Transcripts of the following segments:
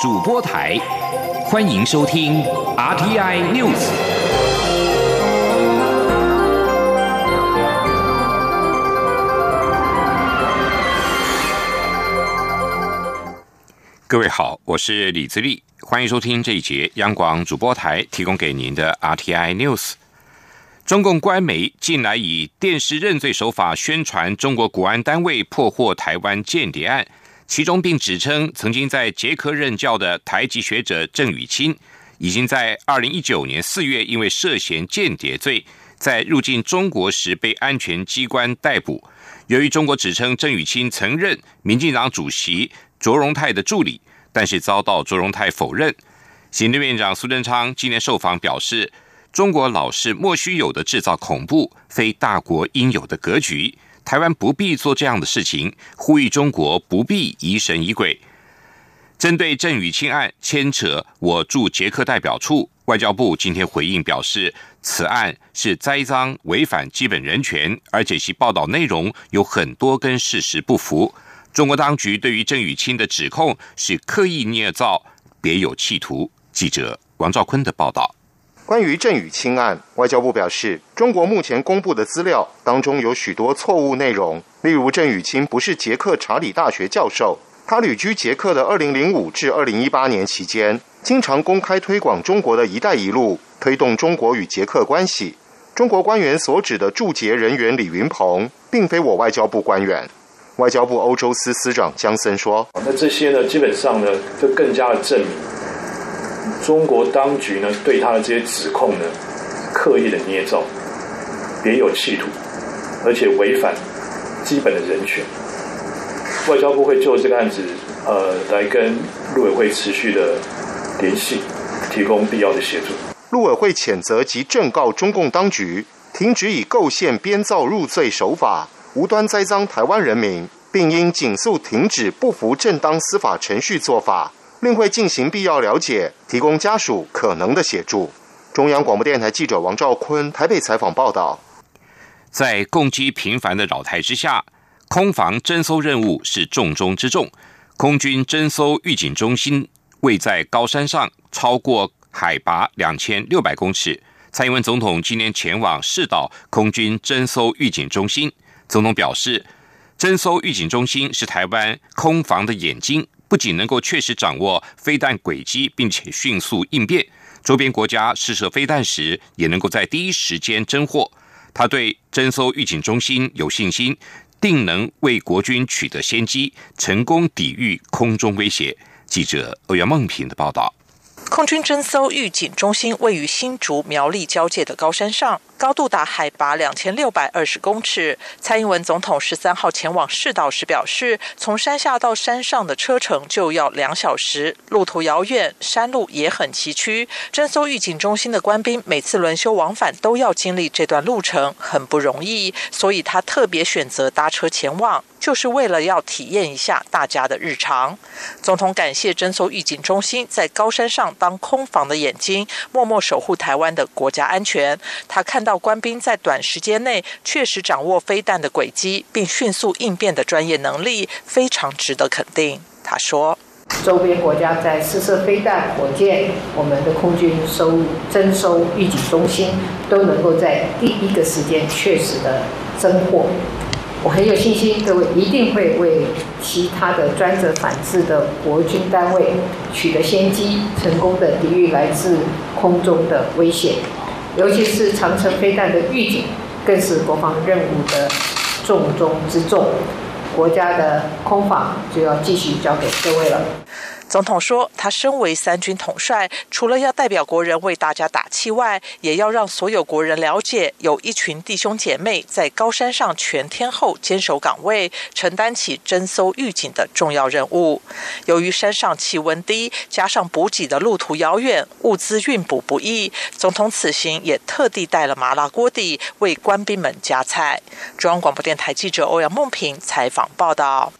主播台，欢迎收听 RTI News。各位好，我是李自立，欢迎收听这一节央广主播台提供给您的 RTI News。中共官媒近来以电视认罪手法宣传中国国安单位破获台湾间谍案，其中并指称曾经在捷克任教的台籍学者郑宇清，已经在二零一九年四月因为涉嫌间谍罪，在入境中国时被安全机关逮捕。由于中国指称郑宇清曾任民进党主席卓荣泰的助理，但是遭到卓荣泰否认。行政院长苏贞昌今年受访表示。中国老是莫须有的制造恐怖，非大国应有的格局。台湾不必做这样的事情，呼吁中国不必疑神疑鬼。针对郑宇清案牵扯我驻捷克代表处，外交部今天回应表示，此案是栽赃违反基本人权，而且其报道内容有很多跟事实不符。中国当局对于郑宇清的指控是刻意捏造，别有企图。记者王兆坤的报道。关于郑宇清案，外交部表示，中国目前公布的资料当中有许多错误内容。例如，郑宇清不是捷克查理大学教授，他旅居捷克的2005至2018年期间，经常公开推广中国的一带一路，推动中国与捷克关系。中国官员所指的驻捷人员李云鹏，并非我外交部官员。外交部欧洲司司长江森说：“那这些呢，基本上呢，就更加的证明。”中国当局呢，对他的这些指控呢，刻意的捏造，别有企图，而且违反基本的人权。外交部会就这个案子，呃，来跟陆委会持续的联系，提供必要的协助。陆委会谴责及正告中共当局，停止以构陷、编造入罪手法，无端栽赃台湾人民，并应紧速停止不服正当司法程序做法。另会进行必要了解，提供家属可能的协助。中央广播电台记者王兆坤台北采访报道。在攻击频繁的扰台之下，空防侦搜任务是重中之重。空军侦搜预警中心位在高山上，超过海拔两千六百公尺。蔡英文总统今年前往视岛空军侦搜预警中心，总统表示，侦搜预警中心是台湾空防的眼睛。不仅能够确实掌握飞弹轨迹，并且迅速应变，周边国家试射飞弹时也能够在第一时间侦获。他对侦搜预警中心有信心，定能为国军取得先机，成功抵御空中威胁。记者欧阳梦平的报道。空军侦搜预警中心位于新竹苗栗交界的高山上，高度达海拔两千六百二十公尺。蔡英文总统十三号前往市岛时表示，从山下到山上的车程就要两小时，路途遥远，山路也很崎岖。侦搜预警中心的官兵每次轮休往返都要经历这段路程，很不容易，所以他特别选择搭车前往。就是为了要体验一下大家的日常。总统感谢侦搜预警中心在高山上当空防的眼睛，默默守护台湾的国家安全。他看到到官兵在短时间内确实掌握飞弹的轨迹，并迅速应变的专业能力，非常值得肯定。他说：“周边国家在试射飞弹、火箭，我们的空军收征收预警中心都能够在第一个时间确实的侦获。”我很有信心，各位一定会为其他的专责反制的国军单位取得先机，成功的抵御来自空中的危险。尤其是长城飞弹的预警，更是国防任务的重中之重。国家的空防就要继续交给各位了。总统说，他身为三军统帅，除了要代表国人为大家打气外，也要让所有国人了解，有一群弟兄姐妹在高山上全天候坚守岗位，承担起侦搜预警的重要任务。由于山上气温低，加上补给的路途遥远，物资运补不易，总统此行也特地带了麻辣锅底为官兵们夹菜。中央广播电台记者欧阳梦平采访报道。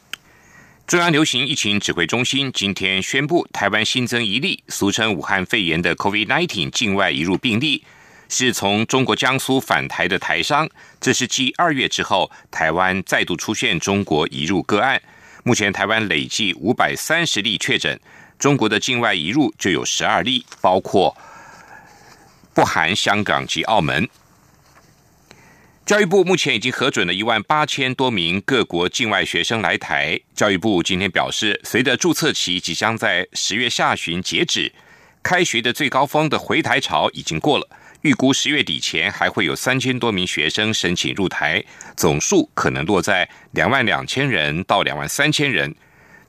中央流行疫情指挥中心今天宣布，台湾新增一例俗称武汉肺炎的 COVID-19 境外移入病例，是从中国江苏返台的台商。这是继二月之后，台湾再度出现中国移入个案。目前台湾累计五百三十例确诊，中国的境外移入就有十二例，包括不含香港及澳门。教育部目前已经核准了一万八千多名各国境外学生来台。教育部今天表示，随着注册期即将在十月下旬截止，开学的最高峰的回台潮已经过了。预估十月底前还会有三千多名学生申请入台，总数可能落在两万两千人到两万三千人。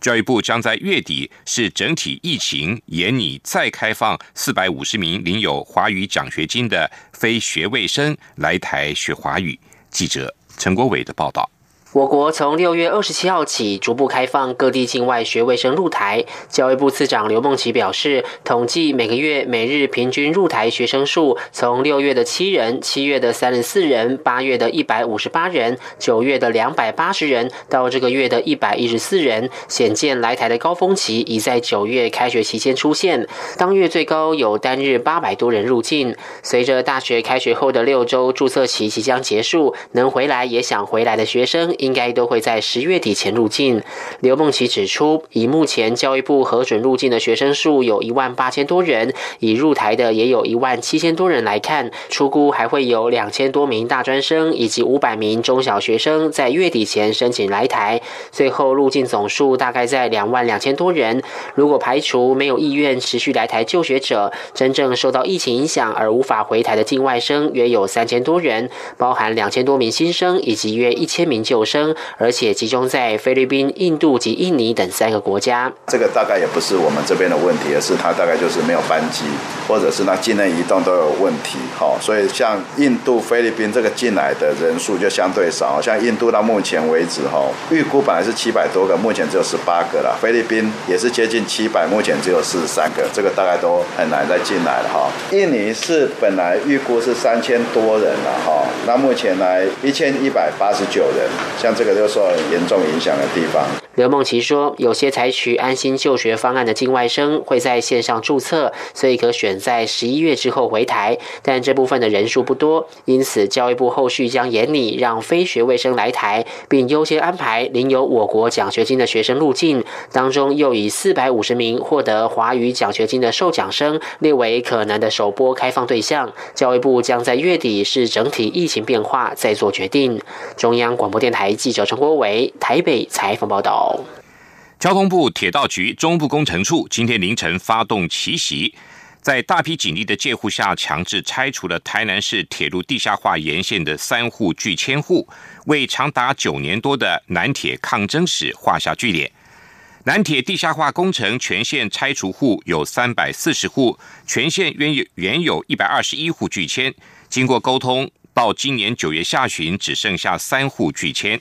教育部将在月底是整体疫情严拟再开放四百五十名领有华语奖学金的非学位生来台学华语。记者陈国伟的报道。我国从六月二十七号起逐步开放各地境外学卫生入台。教育部次长刘梦琪表示，统计每个月每日平均入台学生数，从六月的七人、七月的三十四人、八月的一百五十八人、九月的两百八十人，到这个月的一百一十四人，显见来台的高峰期已在九月开学期间出现。当月最高有单日八百多人入境。随着大学开学后的六周注册期即将结束，能回来也想回来的学生。应该都会在十月底前入境。刘梦琪指出，以目前教育部核准入境的学生数有一万八千多人，以入台的也有一万七千多人来看，出估还会有两千多名大专生以及五百名中小学生在月底前申请来台，最后入境总数大概在两万两千多人。如果排除没有意愿持续来台就学者，真正受到疫情影响而无法回台的境外生约有三千多人，包含两千多名新生以及约一千名旧。生，而且集中在菲律宾、印度及印尼等三个国家。这个大概也不是我们这边的问题，而是它大概就是没有班机，或者是那境内移动都有问题。好，所以像印度、菲律宾这个进来的人数就相对少。像印度到目前为止，哈，预估本来是七百多个，目前只有十八个了。菲律宾也是接近七百，目前只有四十三个，这个大概都很难再进来了哈。印尼是本来预估是三千多人了哈，那目前来一千一百八十九人。像这个就受严重影响的地方。刘梦琪说，有些采取安心就学方案的境外生会在线上注册，所以可选在十一月之后回台，但这部分的人数不多，因此教育部后续将严拟让非学位生来台，并优先安排领有我国奖学金的学生入境，当中又以四百五十名获得华语奖学金的受奖生列为可能的首波开放对象。教育部将在月底视整体疫情变化再做决定。中央广播电台记者陈国伟台北采访报道。交通部铁道局中部工程处今天凌晨发动奇袭，在大批警力的介护下，强制拆除了台南市铁路地下化沿线的三户拒迁户，为长达九年多的南铁抗争史画下句点。南铁地下化工程全线拆除户有三百四十户，全线原有原有一百二十一户拒迁，经过沟通，到今年九月下旬，只剩下三户拒签。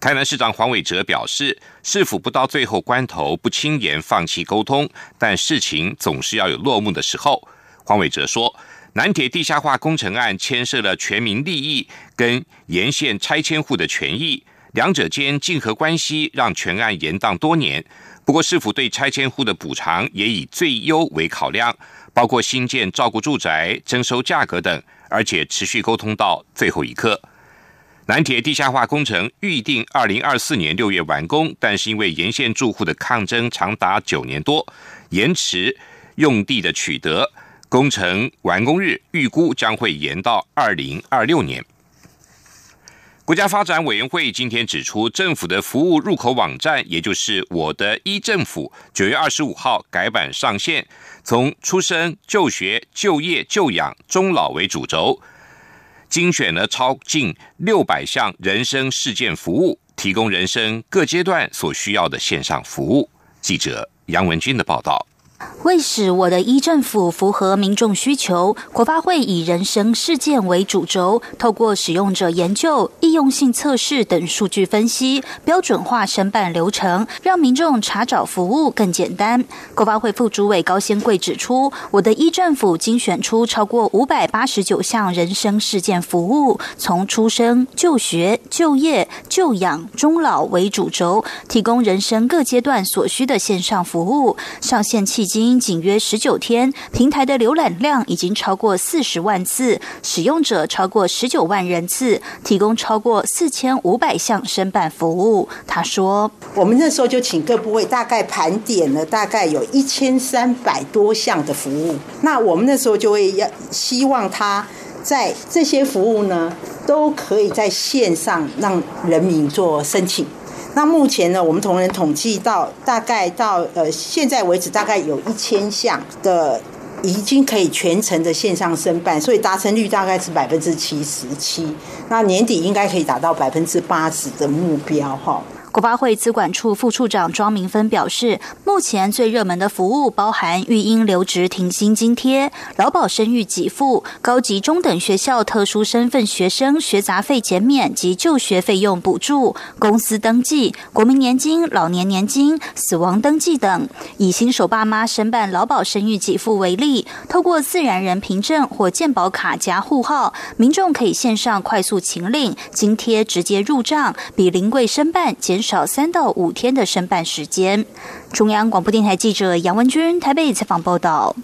台南市长黄伟哲表示，市府不到最后关头不轻言放弃沟通，但事情总是要有落幕的时候。黄伟哲说，南铁地下化工程案牵涉了全民利益跟沿线拆迁户的权益，两者间竞合关系让全案延宕多年。不过，市府对拆迁户的补偿也以最优为考量，包括新建照顾住宅、征收价格等，而且持续沟通到最后一刻。南铁地下化工程预定二零二四年六月完工，但是因为沿线住户的抗争长达九年多，延迟用地的取得，工程完工日预估将会延到二零二六年。国家发展委员会今天指出，政府的服务入口网站，也就是我的一政府，九月二十五号改版上线，从出生、就学、就业、就养、终老为主轴。精选了超近六百项人生事件服务，提供人生各阶段所需要的线上服务。记者杨文军的报道。为使我的一政府符合民众需求，国发会以人生事件为主轴，透过使用者研究、易用性测试等数据分析，标准化申办流程，让民众查找服务更简单。国发会副主委高先贵指出，我的一政府精选出超过五百八十九项人生事件服务，从出生、就学、就业、就养、终老为主轴，提供人生各阶段所需的线上服务。上线期今仅约十九天，平台的浏览量已经超过四十万次，使用者超过十九万人次，提供超过四千五百项申办服务。他说：“我们那时候就请各部位大概盘点了，大概有一千三百多项的服务。那我们那时候就会要希望他在这些服务呢，都可以在线上让人民做申请。”那目前呢，我们同仁统计到，大概到呃现在为止，大概有一千项的已经可以全程的线上申办，所以达成率大概是百分之七十七。那年底应该可以达到百分之八十的目标，哈。国发会资管处副处长庄明芬表示，目前最热门的服务包含育婴留职停薪津贴、劳保生育给付、高级中等学校特殊身份学生学杂费减免及就学费用补助、公司登记、国民年金、老年年金、死亡登记等。以新手爸妈申办劳保生育给付为例，透过自然人凭证或健保卡加户号，民众可以线上快速请领津贴，直接入账，比临柜申办减少。三到五天的申办时间。中央广播电台记者杨文君台北采访报道。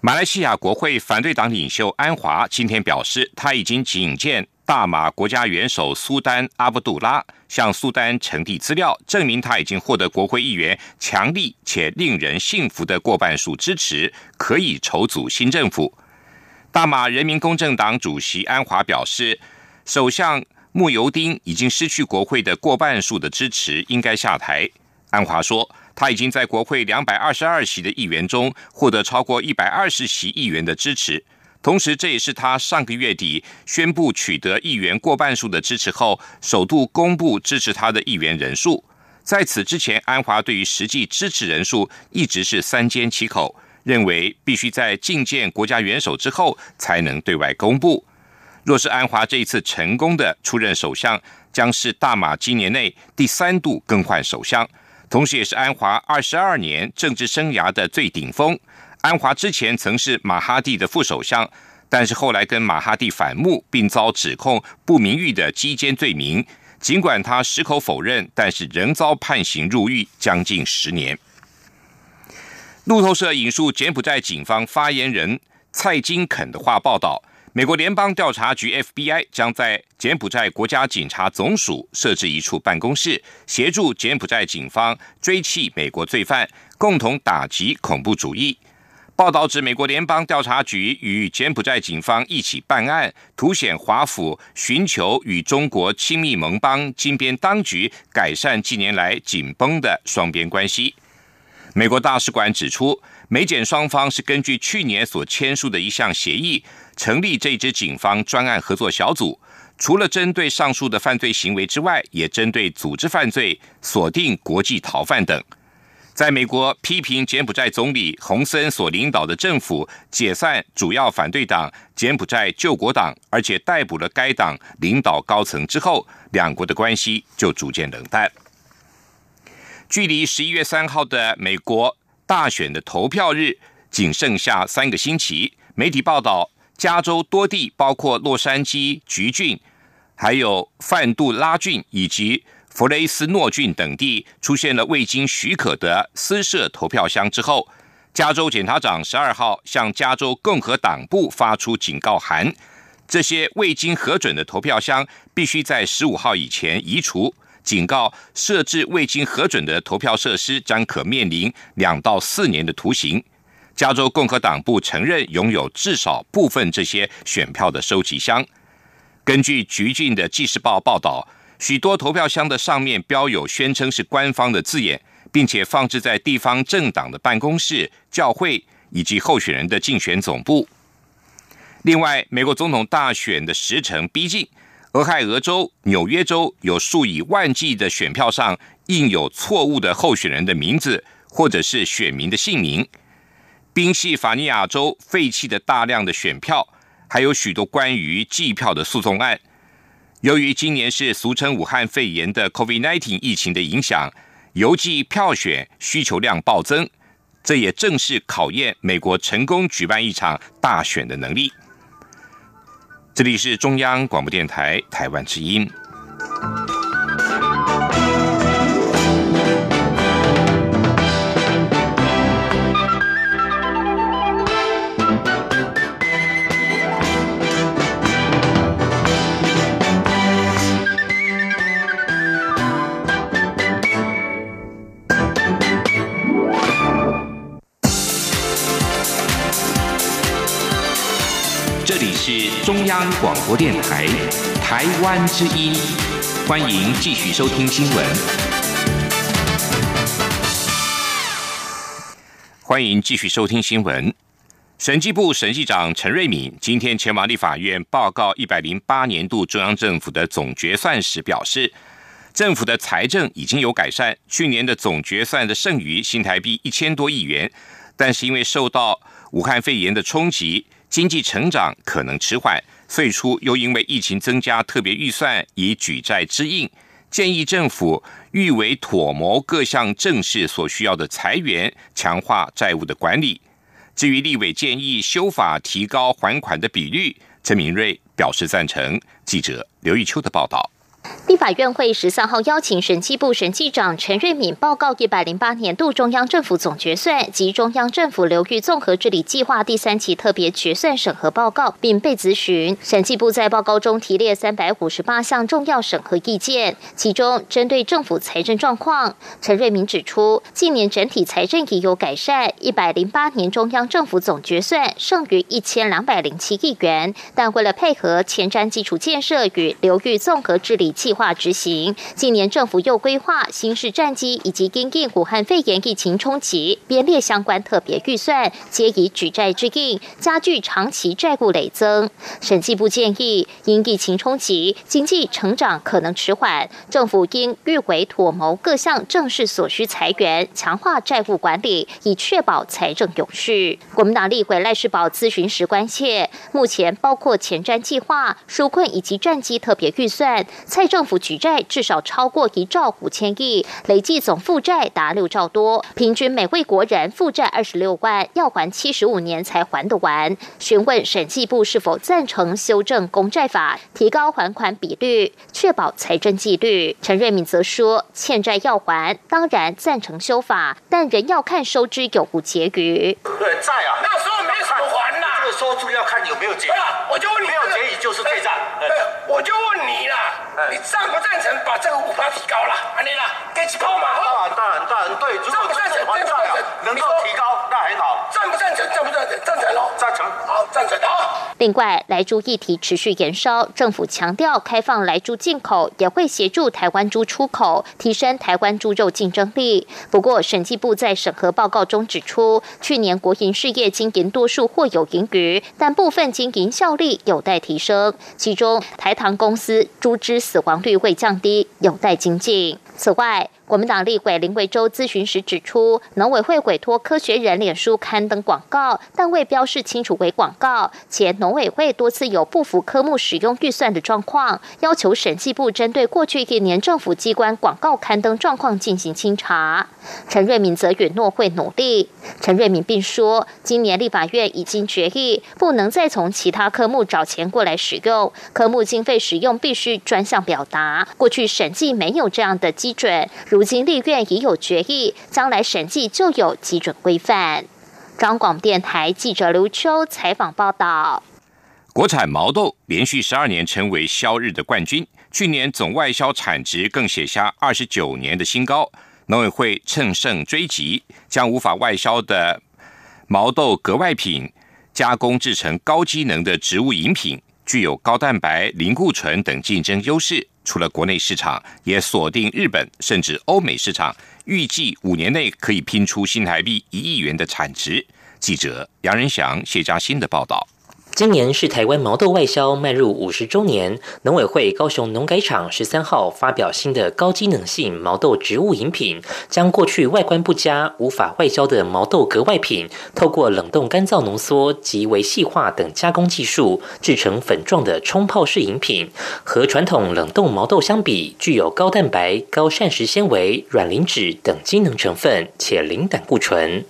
马来西亚国会反对党领袖安华今天表示，他已经警见大马国家元首苏丹阿卜杜拉，向苏丹呈递资料，证明他已经获得国会议员强力且令人信服的过半数支持，可以筹组新政府。大马人民公正党主席安华表示，首相。穆尤丁已经失去国会的过半数的支持，应该下台。安华说，他已经在国会两百二十二席的议员中获得超过一百二十席议员的支持，同时这也是他上个月底宣布取得议员过半数的支持后，首度公布支持他的议员人数。在此之前，安华对于实际支持人数一直是三缄其口，认为必须在觐见国家元首之后才能对外公布。若是安华这一次成功的出任首相，将是大马今年内第三度更换首相，同时也是安华二十二年政治生涯的最顶峰。安华之前曾是马哈蒂的副首相，但是后来跟马哈蒂反目，并遭指控不名誉的基奸罪名。尽管他矢口否认，但是仍遭判刑入狱将近十年。路透社引述柬埔寨警方发言人蔡金肯的话报道。美国联邦调查局 FBI 将在柬埔寨国家警察总署设置一处办公室，协助柬埔寨警方追缉美国罪犯，共同打击恐怖主义。报道指，美国联邦调查局与柬埔寨警方一起办案，凸显华府寻求与中国亲密盟邦金边当局改善近年来紧绷的双边关系。美国大使馆指出，美柬双方是根据去年所签署的一项协议。成立这支警方专案合作小组，除了针对上述的犯罪行为之外，也针对组织犯罪、锁定国际逃犯等。在美国批评柬埔寨总理洪森所领导的政府解散主要反对党柬埔寨救国党，而且逮捕了该党领导高层之后，两国的关系就逐渐冷淡。距离十一月三号的美国大选的投票日仅剩下三个星期，媒体报道。加州多地，包括洛杉矶橘郡、还有范杜拉郡以及弗雷斯诺郡等地，出现了未经许可的私设投票箱之后，加州检察长十二号向加州共和党部发出警告函：这些未经核准的投票箱必须在十五号以前移除。警告设置未经核准的投票设施将可面临两到四年的徒刑。加州共和党部承认拥有至少部分这些选票的收集箱。根据橘郡的《纪事报》报道，许多投票箱的上面标有宣称是官方的字眼，并且放置在地方政党的办公室、教会以及候选人的竞选总部。另外，美国总统大选的时程逼近，俄亥俄州、纽约州有数以万计的选票上印有错误的候选人的名字，或者是选民的姓名。宾夕法尼亚州废弃的大量的选票，还有许多关于计票的诉讼案。由于今年是俗称武汉肺炎的 COVID-19 疫情的影响，邮寄票选需求量暴增，这也正是考验美国成功举办一场大选的能力。这里是中央广播电台台湾之音。是中央广播电台台湾之音，欢迎继续收听新闻。欢迎继续收听新闻。审计部审计长陈瑞敏今天前往立法院报告一百零八年度中央政府的总决算时表示，政府的财政已经有改善，去年的总决算的剩余新台币一千多亿元，但是因为受到武汉肺炎的冲击。经济成长可能迟缓，最初又因为疫情增加特别预算以举债支应，建议政府欲为妥谋各项政事所需要的裁员，强化债务的管理。至于立委建议修法提高还款的比率，陈明瑞表示赞成。记者刘玉秋的报道。立法院会十三号邀请审计部审计长陈瑞敏报告一百零八年度中央政府总决算及中央政府流域综合治理计划第三期特别决算审核报告，并被咨询。审计部在报告中提列三百五十八项重要审核意见，其中针对政府财政状况，陈瑞敏指出，近年整体财政已有改善。一百零八年中央政府总决算剩余一千两百零七亿元，但为了配合前瞻基础建设与流域综合治理。计划执行，今年政府又规划新式战机以及因应武汉肺炎疫情冲击编列相关特别预算，皆以举债之应，加剧长期债务累增。审计部建议，因疫情冲击，经济成长可能迟缓，政府应预回妥谋各项正式所需裁员，强化债务管理，以确保财政永续。国民党立委赖世宝咨询时关切，目前包括前瞻计划、纾困以及战机特别预算。政府举债至少超过一兆五千亿，累计总负债达六兆多，平均每位国人负债二十六万，要还七十五年才还得完。询问审计部是否赞成修正公债法，提高还款比率，确保财政纪律。陈瑞敏则说，欠债要还，当然赞成修法，但仍要看收支有无结余。对债啊，那时候没什么还呐，这个收支要看有没有结余。我就问你，没有结余就是退账。对，我就问你啦。你赞不赞成把这个五趴提高了？安妮啦，给起泡嘛？当然，当然，当然对。如果赞成，赞成，能够提高，那很好。赞不赞成？赞不赞成？赞成喽！另外，来猪议题持续延烧，政府强调开放来猪进口，也会协助台湾猪出口，提升台湾猪肉竞争力。不过，审计部在审核报告中指出，去年国营事业经营多数或有盈余，但部分经营效力有待提升。其中，台糖公司猪只死亡率未降低，有待精进。此外，国民党立委林维洲咨询时指出，农委会委托科学人脸书刊登广告，但未标示清楚为广告，且农委会多次有不符科目使用预算的状况，要求审计部针对过去一年政府机关广告刊登状况进行清查。陈瑞敏则允诺会努力。陈瑞敏并说，今年立法院已经决议，不能再从其他科目找钱过来使用，科目经费使用必须专项表达。过去审计没有这样的基准，如如今立院已有决议，将来审计就有基准规范。中广电台记者刘秋采访报道：国产毛豆连续十二年成为销日的冠军，去年总外销产值更写下二十九年的新高。农委会乘胜追击，将无法外销的毛豆格外品加工制成高机能的植物饮品，具有高蛋白、零固醇等竞争优势。除了国内市场，也锁定日本甚至欧美市场，预计五年内可以拼出新台币一亿元的产值。记者杨仁祥、谢嘉欣的报道。今年是台湾毛豆外销迈入五十周年，农委会高雄农改场十三号发表新的高机能性毛豆植物饮品，将过去外观不佳、无法外销的毛豆格外品，透过冷冻干燥浓缩及微细化等加工技术，制成粉状的冲泡式饮品。和传统冷冻毛豆相比，具有高蛋白、高膳食纤维、软磷脂等机能成分，且零胆固醇。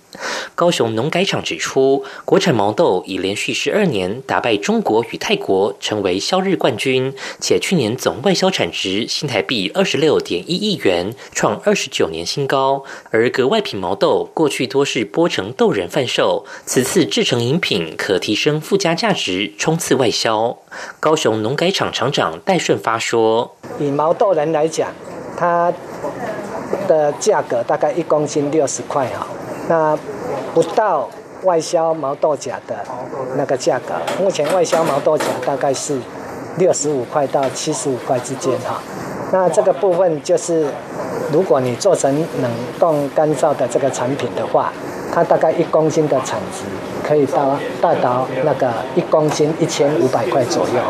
高雄农改场指出，国产毛豆已连续十二年打败中国与泰国，成为销日冠军，且去年总外销产值新台币二十六点一亿元，创二十九年新高。而格外品毛豆过去多是剥成豆仁贩售，此次制成饮品可提升附加价值，冲刺外销。高雄农改场厂长戴顺发说：“以毛豆仁来讲，它的价格大概一公斤六十块哈。”那不到外销毛豆荚的那个价格。目前外销毛豆荚大概是六十五块到七十五块之间哈。那这个部分就是，如果你做成冷冻干燥的这个产品的话，它大概一公斤的产值。可以到带到那个一公斤一千五百块左右。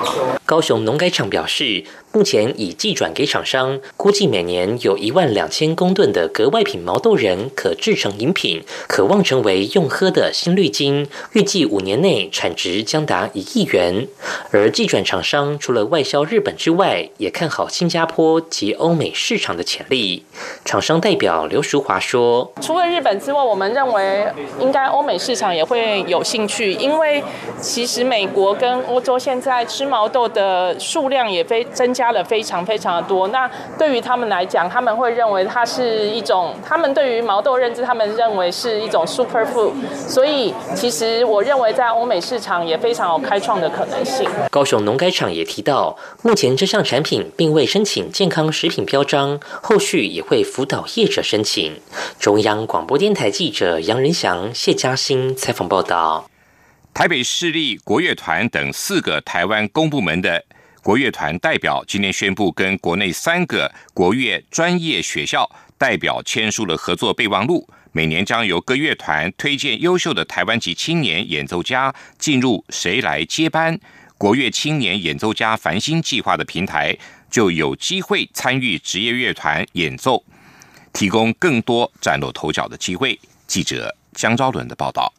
高雄农改场表示。目前已寄转给厂商，估计每年有一万两千公吨的格外品毛豆仁可制成饮品，渴望成为用喝的新绿金。预计五年内产值将达一亿元。而寄转厂商除了外销日本之外，也看好新加坡及欧美市场的潜力。厂商代表刘淑华说：“除了日本之外，我们认为应该欧美市场也会有兴趣，因为其实美国跟欧洲现在吃毛豆的数量也非增。”加了非常非常的多，那对于他们来讲，他们会认为它是一种，他们对于毛豆认知，他们认为是一种 super food，所以其实我认为在欧美市场也非常有开创的可能性。高雄农改场也提到，目前这项产品并未申请健康食品标章，后续也会辅导业者申请。中央广播电台记者杨仁祥、谢嘉欣采访报道。台北市立国乐团等四个台湾公部门的。国乐团代表今天宣布，跟国内三个国乐专业学校代表签署了合作备忘录。每年将由各乐团推荐优秀的台湾籍青年演奏家进入“谁来接班”国乐青年演奏家繁星计划的平台，就有机会参与职业乐团演奏，提供更多崭露头角的机会。记者江昭伦的报道。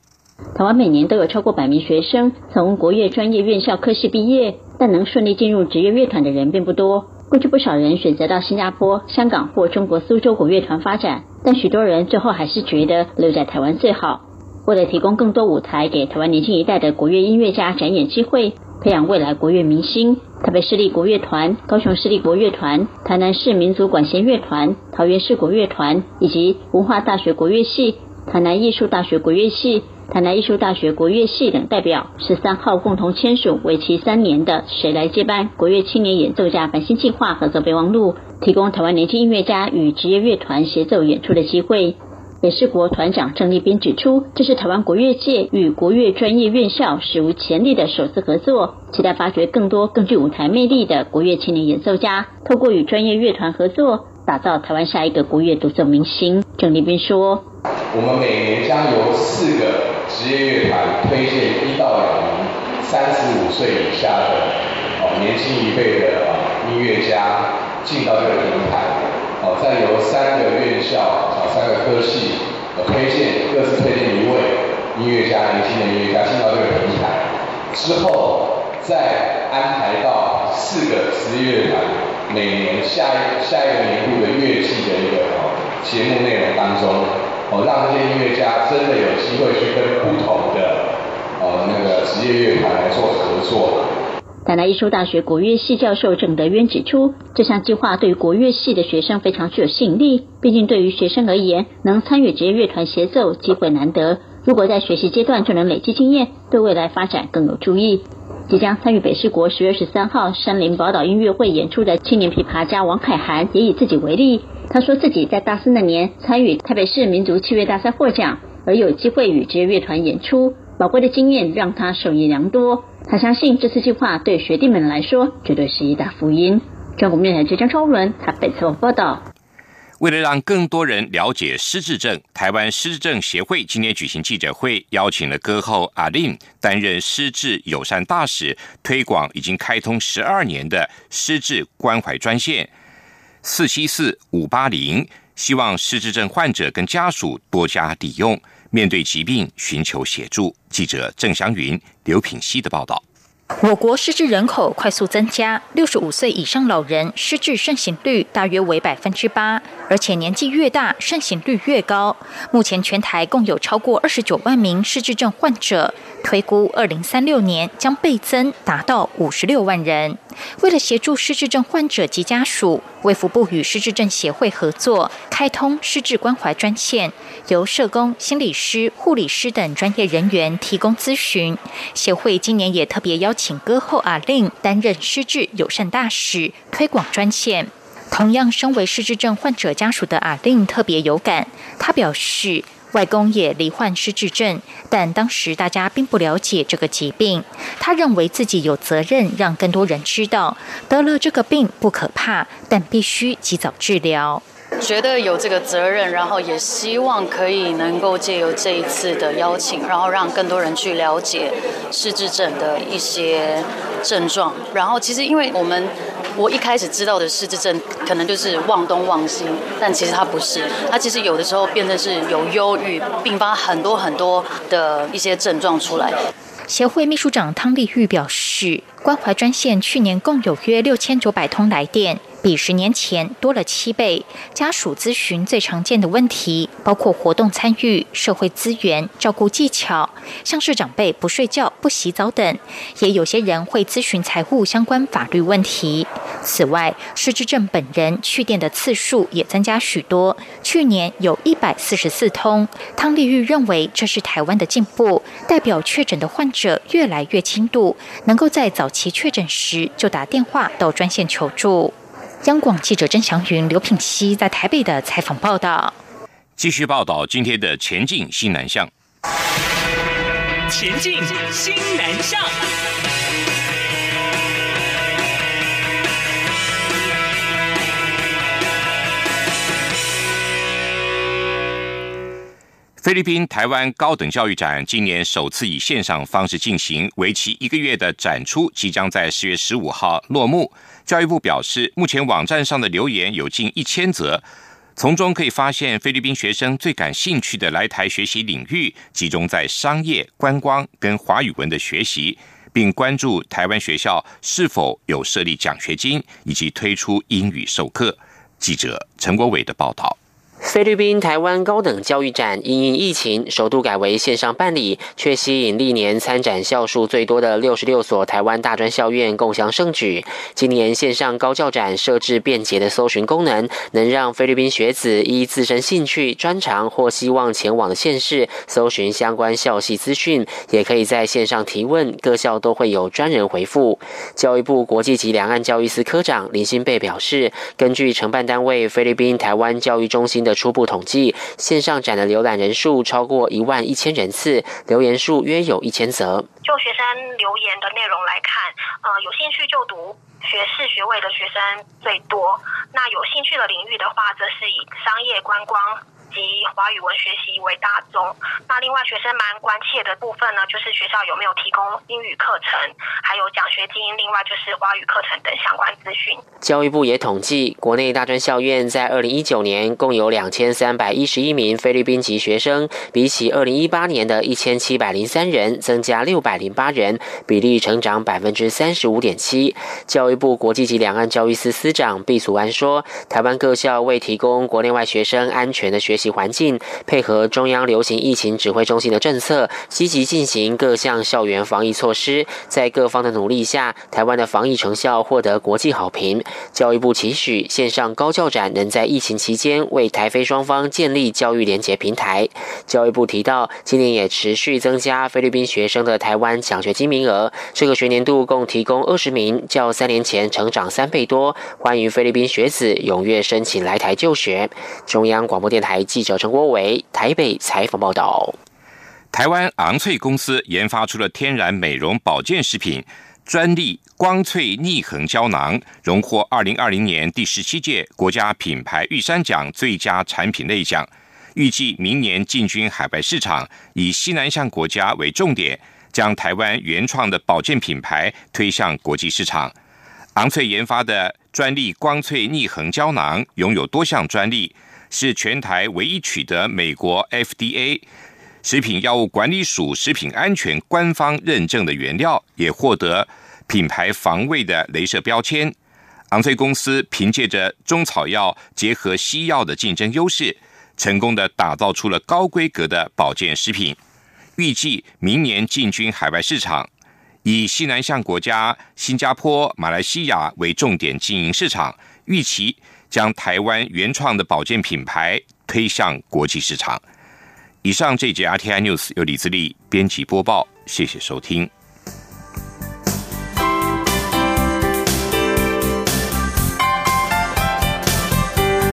台湾每年都有超过百名学生从国乐专业院校科系毕业。但能顺利进入职业乐团的人并不多。过去不少人选择到新加坡、香港或中国苏州国乐团发展，但许多人最后还是觉得留在台湾最好。为了提供更多舞台给台湾年轻一代的国乐音乐家展演机会，培养未来国乐明星，台北市立国乐团、高雄市立国乐团、台南市民族管弦乐团、桃园市国乐团以及文化大学国乐系、台南艺术大学国乐系。台南艺术大学国乐系等代表十三号共同签署为期三年的“谁来接班国乐青年演奏家繁星计划”合作备忘录，提供台湾年轻音乐家与职业乐团协奏演出的机会。北市国团长郑立斌指出，这是台湾国乐界与国乐专业院校史无前例的首次合作，期待发掘更多更具舞台魅力的国乐青年演奏家，透过与专业乐团合作，打造台湾下一个国乐独奏明星。郑立斌说：“我们每年将由四个。”职业乐团推荐一到两名三十五岁以下的哦年轻一辈的啊音乐家进到这个平台，哦再由三个院校啊三个科系推荐各自推荐一位音乐家年轻的音乐家进到这个平台，之后再安排到四个职业乐团每年下一下一个年度的乐季的一个哦节目内容当中。哦，让这些音乐家真的有机会去跟不同的呃那个职业乐团来做合作。台南艺术大学国乐系教授郑德渊指出，这项计划对于国乐系的学生非常具有吸引力。毕竟对于学生而言，能参与职业乐团协奏机会难得。如果在学习阶段就能累积经验，对未来发展更有助益。即将参与北市国十月十三号山林宝岛音乐会演出的青年琵琶家王凯涵，也以自己为例。他说自己在大四那年参与台北市民族器乐大赛获奖，而有机会与职业乐团演出，宝贵的经验让他受益良多。他相信这次计划对学弟们来说绝对是一大福音。中国面台记者超伦台北采访报道。为了让更多人了解失智症，台湾失智症协会今天举行记者会，邀请了歌后阿令担任失智友善大使，推广已经开通十二年的失智关怀专线四七四五八零，希望失智症患者跟家属多加利用，面对疾病寻求协助。记者郑祥云、刘品熙的报道。我国失智人口快速增加，六十五岁以上老人失智盛行率大约为百分之八，而且年纪越大，盛行率越高。目前全台共有超过二十九万名失智症患者。推估二零三六年将倍增，达到五十六万人。为了协助失智症患者及家属，卫福部与失智症协会合作，开通失智关怀专线，由社工、心理师、护理师等专业人员提供咨询。协会今年也特别邀请歌后阿令担任失智友善大使，推广专线。同样身为失智症患者家属的阿令特别有感，他表示。外公也罹患失智症，但当时大家并不了解这个疾病。他认为自己有责任让更多人知道，得了这个病不可怕，但必须及早治疗。觉得有这个责任，然后也希望可以能够借由这一次的邀请，然后让更多人去了解失智症的一些症状。然后其实因为我们我一开始知道的失智症，可能就是忘东忘西，但其实它不是，它其实有的时候变成是有忧郁，并发很多很多的一些症状出来。协会秘书长汤丽玉表示，关怀专线去年共有约六千九百通来电。比十年前多了七倍。家属咨询最常见的问题包括活动参与、社会资源、照顾技巧，像是长辈不睡觉、不洗澡等。也有些人会咨询财务相关法律问题。此外，失智症本人去电的次数也增加许多，去年有一百四十四通。汤丽玉认为这是台湾的进步，代表确诊的患者越来越轻度，能够在早期确诊时就打电话到专线求助。央广记者甄祥云、刘品熙在台北的采访报道。继续报道今天的前进新南向。前进新南向。菲律宾台湾高等教育展今年首次以线上方式进行，为期一个月的展出即将在十月十五号落幕。教育部表示，目前网站上的留言有近一千则，从中可以发现菲律宾学生最感兴趣的来台学习领域集中在商业、观光跟华语文的学习，并关注台湾学校是否有设立奖学金以及推出英语授课。记者陈国伟的报道。菲律宾台湾高等教育展因应疫情，首度改为线上办理，却吸引历年参展校数最多的六十六所台湾大专校院共享盛举。今年线上高教展设置便捷的搜寻功能，能让菲律宾学子依自身兴趣、专长或希望前往的县市搜寻相关校系资讯，也可以在线上提问，各校都会有专人回复。教育部国际级两岸教育司科长林新贝表示，根据承办单位菲律宾台湾教育中心的。初步统计，线上展的浏览人数超过一万一千人次，留言数约有一千则。就学生留言的内容来看，呃，有兴趣就读学士学位的学生最多。那有兴趣的领域的话，则是以商业观光。及华语文学习为大宗。那另外，学生蛮关切的部分呢，就是学校有没有提供英语课程，还有奖学金，另外就是华语课程等相关资讯。教育部也统计，国内大专校院在二零一九年共有两千三百一十一名菲律宾籍学生，比起二零一八年的一千七百零三人，增加六百零八人，比例成长百分之三十五点七。教育部国际级两岸教育司司长毕祖安说，台湾各校为提供国内外学生安全的学习及环境，配合中央流行疫情指挥中心的政策，积极进行各项校园防疫措施。在各方的努力下，台湾的防疫成效获得国际好评。教育部期许线上高教展能在疫情期间为台菲双方建立教育联结平台。教育部提到，今年也持续增加菲律宾学生的台湾奖学金名额，这个学年度共提供二十名，较三年前成长三倍多。欢迎菲律宾学子踊跃申请来台就学。中央广播电台。记者陈国伟台北采访报道：台湾昂翠公司研发出了天然美容保健食品专利光萃逆横胶囊，荣获二零二零年第十七届国家品牌玉山奖最佳产品类奖，预计明年进军海外市场，以西南向国家为重点，将台湾原创的保健品牌推向国际市场。昂翠研发的专利光萃逆横胶囊拥有多项专利。是全台唯一取得美国 FDA 食品药物管理署食品安全官方认证的原料，也获得品牌防卫的镭射标签。昂翠公司凭借着中草药结合西药的竞争优势，成功的打造出了高规格的保健食品。预计明年进军海外市场，以西南向国家新加坡、马来西亚为重点经营市场，预期。将台湾原创的保健品牌推向国际市场。以上这节 RTI News 由李自立编辑播报，谢谢收听。